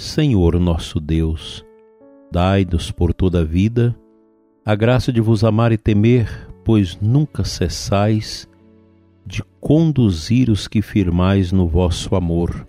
Senhor nosso Deus, dai-nos por toda a vida a graça de vos amar e temer, pois nunca cessais de conduzir os que firmais no vosso amor.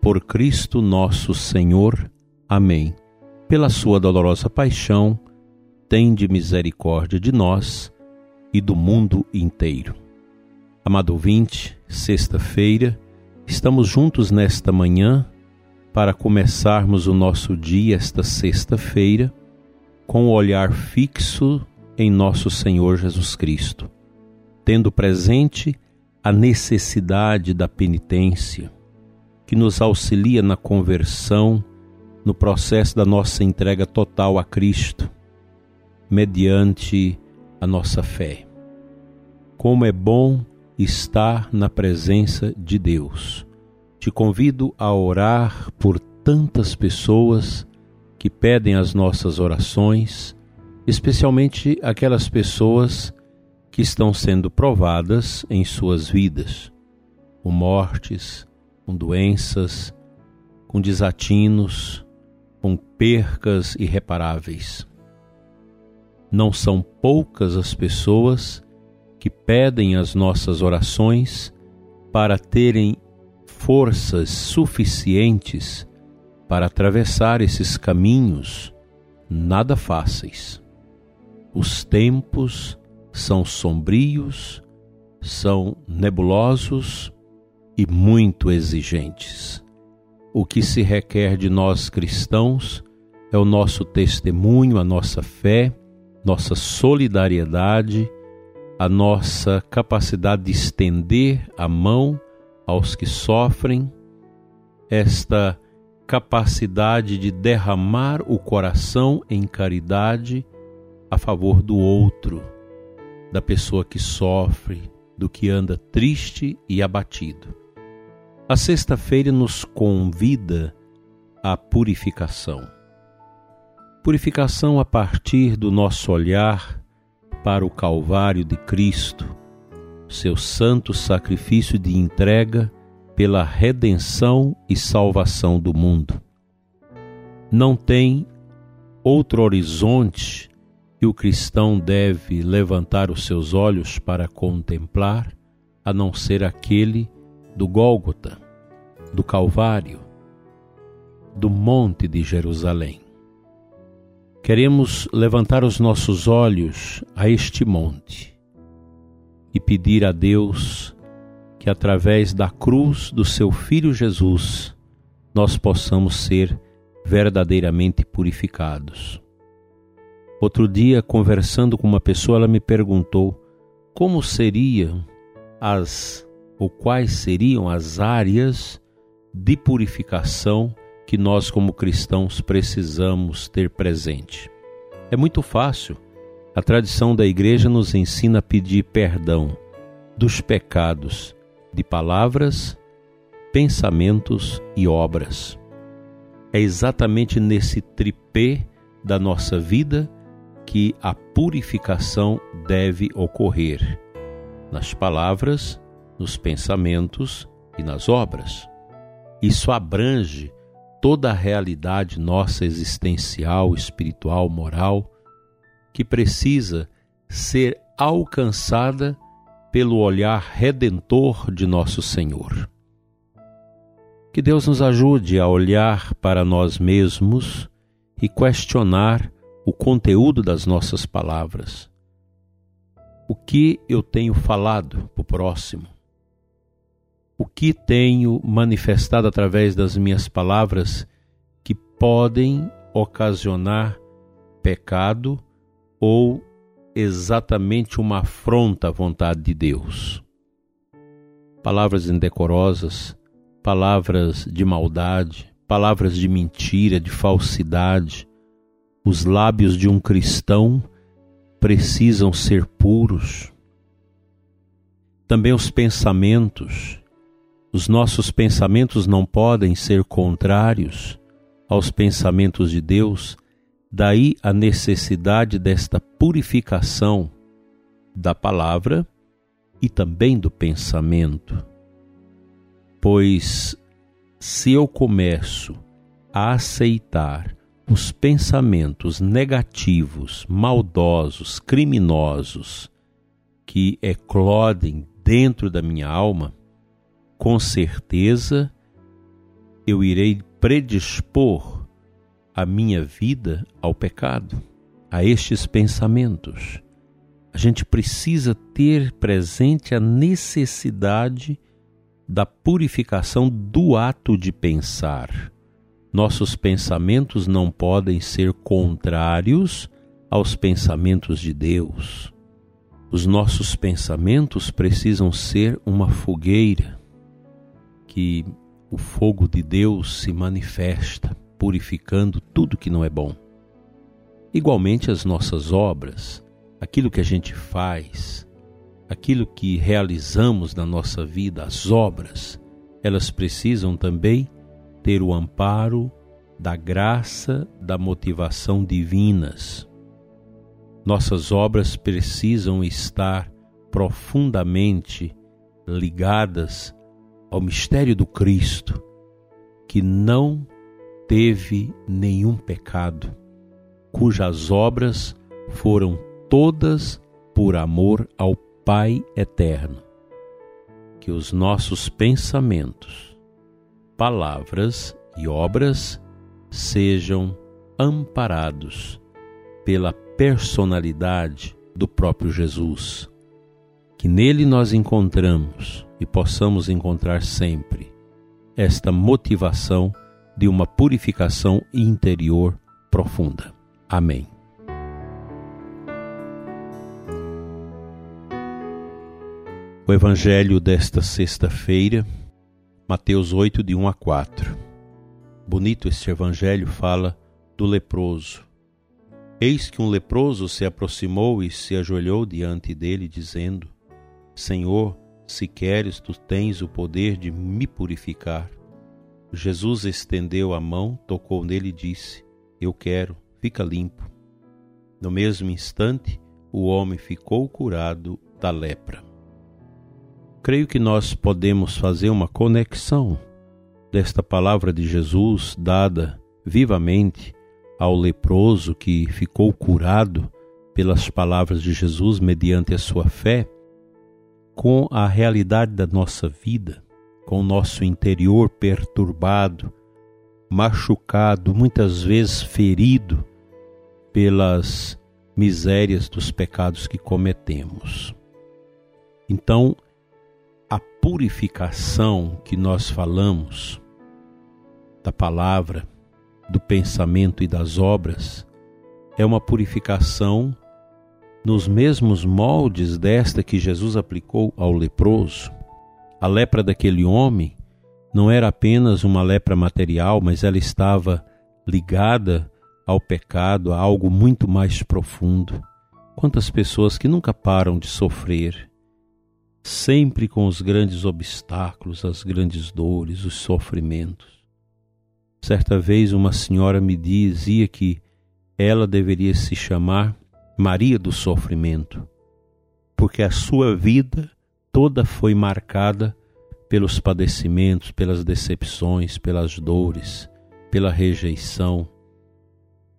Por Cristo nosso Senhor. Amém. Pela sua dolorosa paixão, tende misericórdia de nós e do mundo inteiro. Amado ouvinte, sexta-feira, estamos juntos nesta manhã para começarmos o nosso dia, esta sexta-feira, com o olhar fixo em nosso Senhor Jesus Cristo, tendo presente a necessidade da penitência, que nos auxilia na conversão, no processo da nossa entrega total a Cristo, mediante a nossa fé. Como é bom estar na presença de Deus te convido a orar por tantas pessoas que pedem as nossas orações, especialmente aquelas pessoas que estão sendo provadas em suas vidas, com mortes, com doenças, com desatinos, com percas irreparáveis. Não são poucas as pessoas que pedem as nossas orações para terem forças suficientes para atravessar esses caminhos nada fáceis. Os tempos são sombrios, são nebulosos e muito exigentes. O que se requer de nós cristãos é o nosso testemunho, a nossa fé, nossa solidariedade, a nossa capacidade de estender a mão aos que sofrem, esta capacidade de derramar o coração em caridade a favor do outro, da pessoa que sofre, do que anda triste e abatido. A sexta-feira nos convida à purificação. Purificação a partir do nosso olhar para o Calvário de Cristo, seu santo sacrifício de entrega pela redenção e salvação do mundo. Não tem outro horizonte que o cristão deve levantar os seus olhos para contemplar, a não ser aquele do Gólgota, do Calvário, do Monte de Jerusalém. Queremos levantar os nossos olhos a este monte e pedir a Deus que, através da cruz do seu Filho Jesus, nós possamos ser verdadeiramente purificados. Outro dia, conversando com uma pessoa, ela me perguntou como seriam as ou quais seriam as áreas de purificação que nós, como cristãos, precisamos ter presente. É muito fácil a tradição da Igreja nos ensina a pedir perdão dos pecados de palavras, pensamentos e obras. É exatamente nesse tripé da nossa vida que a purificação deve ocorrer nas palavras, nos pensamentos e nas obras. Isso abrange toda a realidade nossa existencial, espiritual, moral que precisa ser alcançada pelo olhar redentor de nosso Senhor. Que Deus nos ajude a olhar para nós mesmos e questionar o conteúdo das nossas palavras. O que eu tenho falado para o próximo? O que tenho manifestado através das minhas palavras que podem ocasionar pecado ou exatamente uma afronta à vontade de Deus. Palavras indecorosas, palavras de maldade, palavras de mentira, de falsidade. Os lábios de um cristão precisam ser puros. Também os pensamentos. Os nossos pensamentos não podem ser contrários aos pensamentos de Deus, daí a necessidade desta purificação da palavra e também do pensamento. Pois se eu começo a aceitar os pensamentos negativos, maldosos, criminosos que eclodem dentro da minha alma, com certeza eu irei predispor a minha vida ao pecado, a estes pensamentos. A gente precisa ter presente a necessidade da purificação do ato de pensar. Nossos pensamentos não podem ser contrários aos pensamentos de Deus. Os nossos pensamentos precisam ser uma fogueira que o fogo de Deus se manifesta, purificando tudo que não é bom. Igualmente as nossas obras, aquilo que a gente faz, aquilo que realizamos na nossa vida, as obras, elas precisam também ter o amparo da graça, da motivação divinas. Nossas obras precisam estar profundamente ligadas ao mistério do Cristo, que não teve nenhum pecado, cujas obras foram todas por amor ao Pai eterno, que os nossos pensamentos, palavras e obras sejam amparados pela personalidade do próprio Jesus, que nele nós encontramos e possamos encontrar sempre esta motivação de uma purificação interior profunda. Amém. O Evangelho desta sexta-feira, Mateus 8, de 1 a 4. Bonito este Evangelho fala do leproso. Eis que um leproso se aproximou e se ajoelhou diante dele, dizendo: Senhor, se queres, tu tens o poder de me purificar. Jesus estendeu a mão, tocou nele e disse: Eu quero, fica limpo. No mesmo instante, o homem ficou curado da lepra creio que nós podemos fazer uma conexão desta palavra de Jesus dada vivamente ao leproso que ficou curado pelas palavras de Jesus mediante a sua fé, com a realidade da nossa vida, com o nosso interior perturbado, machucado, muitas vezes ferido pelas misérias dos pecados que cometemos. Então, a purificação que nós falamos da palavra, do pensamento e das obras é uma purificação nos mesmos moldes desta que Jesus aplicou ao leproso. A lepra daquele homem não era apenas uma lepra material, mas ela estava ligada ao pecado, a algo muito mais profundo. Quantas pessoas que nunca param de sofrer, sempre com os grandes obstáculos, as grandes dores, os sofrimentos. Certa vez uma senhora me dizia que ela deveria se chamar Maria do Sofrimento, porque a sua vida toda foi marcada pelos padecimentos, pelas decepções, pelas dores, pela rejeição,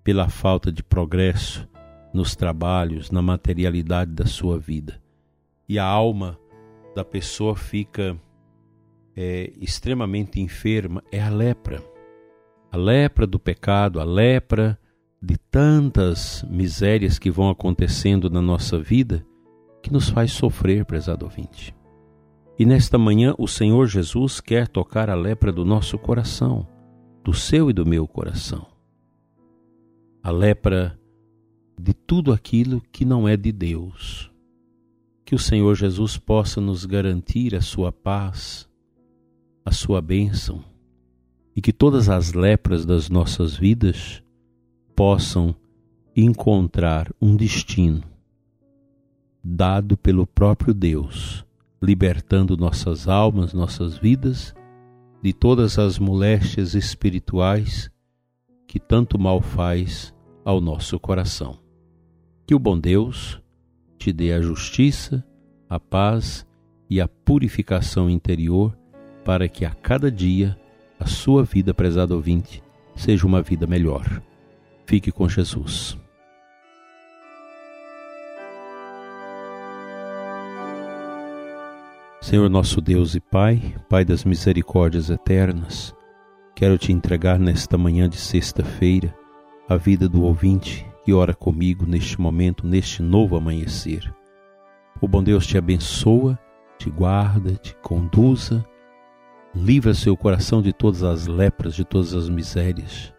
pela falta de progresso nos trabalhos, na materialidade da sua vida. E a alma da pessoa fica é, extremamente enferma é a lepra. A lepra do pecado, a lepra de tantas misérias que vão acontecendo na nossa vida que nos faz sofrer, prezado ouvinte. E nesta manhã o Senhor Jesus quer tocar a lepra do nosso coração, do seu e do meu coração. A lepra de tudo aquilo que não é de Deus que o Senhor Jesus possa nos garantir a sua paz, a sua bênção e que todas as lepras das nossas vidas possam encontrar um destino dado pelo próprio Deus, libertando nossas almas, nossas vidas de todas as moléstias espirituais que tanto mal faz ao nosso coração. Que o bom Deus te dê a justiça, a paz e a purificação interior para que a cada dia a sua vida, prezado ouvinte, seja uma vida melhor. Fique com Jesus. Senhor nosso Deus e Pai, Pai das misericórdias eternas, quero te entregar nesta manhã de sexta-feira a vida do ouvinte que ora comigo neste momento, neste novo amanhecer. O bom Deus te abençoa, te guarda, te conduza livra seu coração de todas as lepras, de todas as misérias,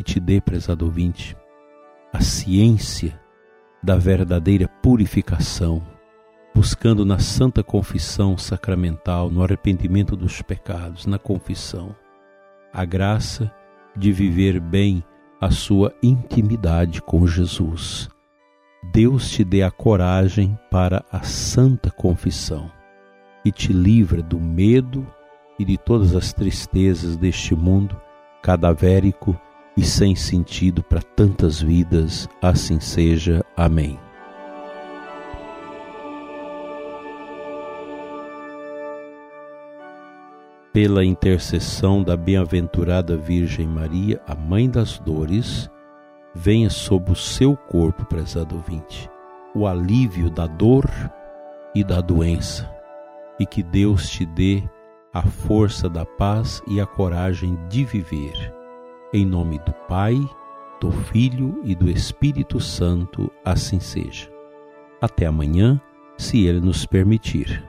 e te dê, prezado ouvinte, a ciência da verdadeira purificação, buscando na santa confissão sacramental, no arrependimento dos pecados, na confissão, a graça de viver bem a sua intimidade com Jesus. Deus te dê a coragem para a santa confissão e te livra do medo e de todas as tristezas deste mundo cadavérico e sem sentido para tantas vidas. Assim seja. Amém. Pela intercessão da bem-aventurada Virgem Maria, a Mãe das Dores, venha sob o seu corpo, prezado ouvinte, o alívio da dor e da doença, e que Deus te dê a força da paz e a coragem de viver. Em nome do Pai, do Filho e do Espírito Santo, assim seja. Até amanhã, se Ele nos permitir.